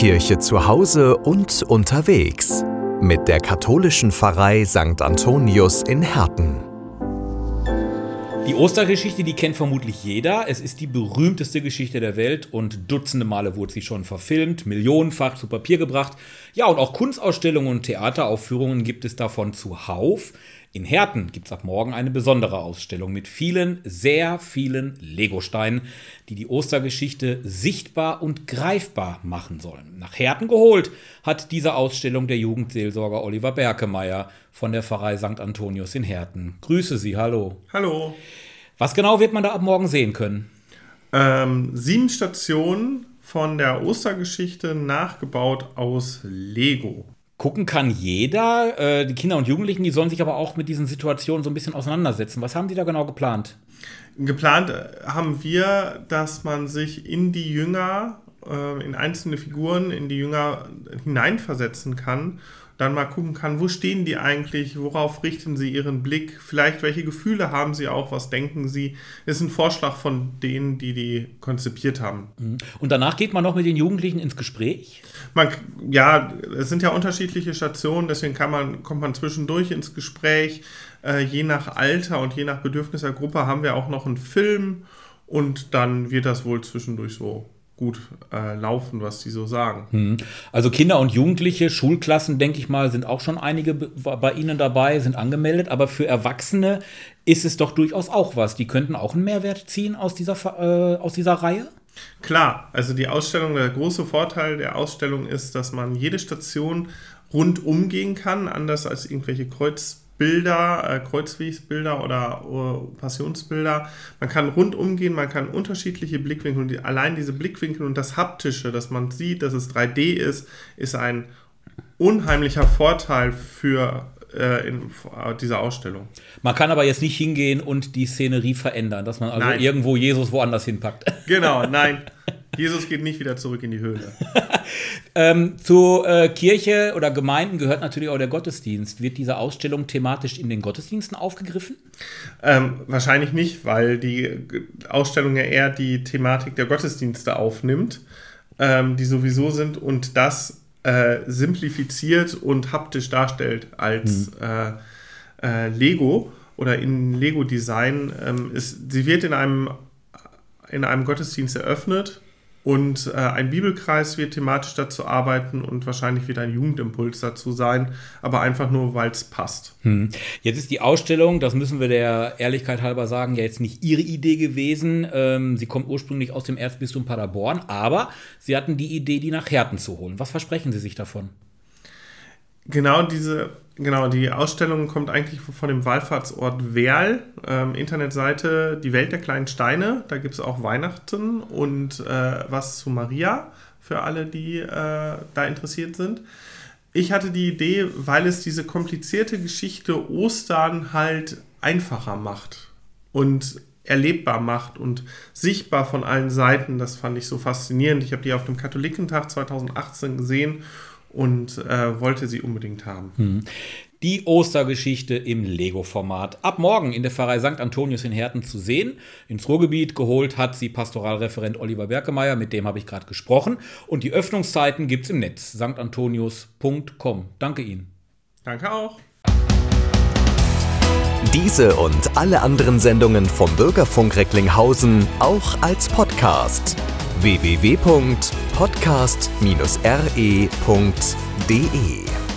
Kirche zu Hause und unterwegs mit der katholischen Pfarrei St. Antonius in Herten. Die Ostergeschichte, die kennt vermutlich jeder. Es ist die berühmteste Geschichte der Welt und dutzende Male wurde sie schon verfilmt, millionenfach zu Papier gebracht. Ja, und auch Kunstausstellungen und Theateraufführungen gibt es davon zuhauf. In Herten gibt es ab morgen eine besondere Ausstellung mit vielen, sehr vielen Legosteinen, die die Ostergeschichte sichtbar und greifbar machen sollen. Nach Herten geholt hat diese Ausstellung der Jugendseelsorger Oliver Berkemeyer von der Pfarrei St. Antonius in Herten. Grüße Sie, hallo. Hallo. Was genau wird man da ab morgen sehen können? Ähm, sieben Stationen von der Ostergeschichte nachgebaut aus Lego gucken kann jeder. Äh, die Kinder und Jugendlichen, die sollen sich aber auch mit diesen Situationen so ein bisschen auseinandersetzen. Was haben die da genau geplant? Geplant haben wir, dass man sich in die Jünger, äh, in einzelne Figuren, in die Jünger hineinversetzen kann dann mal gucken kann, wo stehen die eigentlich, worauf richten sie ihren Blick, vielleicht welche Gefühle haben sie auch, was denken sie. Ist ein Vorschlag von denen, die die konzipiert haben. Mhm. Und danach geht man noch mit den Jugendlichen ins Gespräch? Man, ja, es sind ja unterschiedliche Stationen, deswegen kann man, kommt man zwischendurch ins Gespräch. Äh, je nach Alter und je nach Bedürfnis der Gruppe haben wir auch noch einen Film und dann wird das wohl zwischendurch so gut äh, laufen, was die so sagen. Hm. Also Kinder und Jugendliche, Schulklassen, denke ich mal, sind auch schon einige bei Ihnen dabei, sind angemeldet. Aber für Erwachsene ist es doch durchaus auch was. Die könnten auch einen Mehrwert ziehen aus dieser, äh, aus dieser Reihe? Klar, also die Ausstellung, der große Vorteil der Ausstellung ist, dass man jede Station rundum gehen kann, anders als irgendwelche Kreuz Bilder, äh, Kreuzwegsbilder oder uh, Passionsbilder. Man kann rundum gehen, man kann unterschiedliche Blickwinkel und die, allein diese Blickwinkel und das Haptische, dass man sieht, dass es 3D ist, ist ein unheimlicher Vorteil für äh, in äh, dieser Ausstellung. Man kann aber jetzt nicht hingehen und die Szenerie verändern, dass man also nein. irgendwo Jesus woanders hinpackt. Genau, nein. Jesus geht nicht wieder zurück in die Höhle. ähm, zur äh, Kirche oder Gemeinden gehört natürlich auch der Gottesdienst. Wird diese Ausstellung thematisch in den Gottesdiensten aufgegriffen? Ähm, wahrscheinlich nicht, weil die Ausstellung ja eher die Thematik der Gottesdienste aufnimmt, ähm, die sowieso sind und das äh, simplifiziert und haptisch darstellt als hm. äh, Lego oder in Lego-Design. Ähm, sie wird in einem, in einem Gottesdienst eröffnet und äh, ein Bibelkreis wird thematisch dazu arbeiten und wahrscheinlich wird ein Jugendimpuls dazu sein, aber einfach nur, weil es passt. Hm. Jetzt ist die Ausstellung, das müssen wir der Ehrlichkeit halber sagen, ja jetzt nicht Ihre Idee gewesen. Ähm, sie kommt ursprünglich aus dem Erzbistum Paderborn, aber Sie hatten die Idee, die nach Herten zu holen. Was versprechen Sie sich davon? Genau diese, genau, die Ausstellung kommt eigentlich von dem Wallfahrtsort Werl, ähm, Internetseite Die Welt der kleinen Steine. Da gibt es auch Weihnachten und äh, was zu Maria für alle, die äh, da interessiert sind. Ich hatte die Idee, weil es diese komplizierte Geschichte Ostern halt einfacher macht und erlebbar macht und sichtbar von allen Seiten. Das fand ich so faszinierend. Ich habe die auf dem Katholikentag 2018 gesehen und äh, wollte sie unbedingt haben. Hm. Die Ostergeschichte im Lego-Format. Ab morgen in der Pfarrei St. Antonius in Herten zu sehen. Ins Ruhrgebiet geholt hat sie Pastoralreferent Oliver Berkemeyer, mit dem habe ich gerade gesprochen. Und die Öffnungszeiten gibt es im Netz, stantonius.com. Danke Ihnen. Danke auch. Diese und alle anderen Sendungen vom Bürgerfunk Recklinghausen auch als Podcast www.podcast-re.de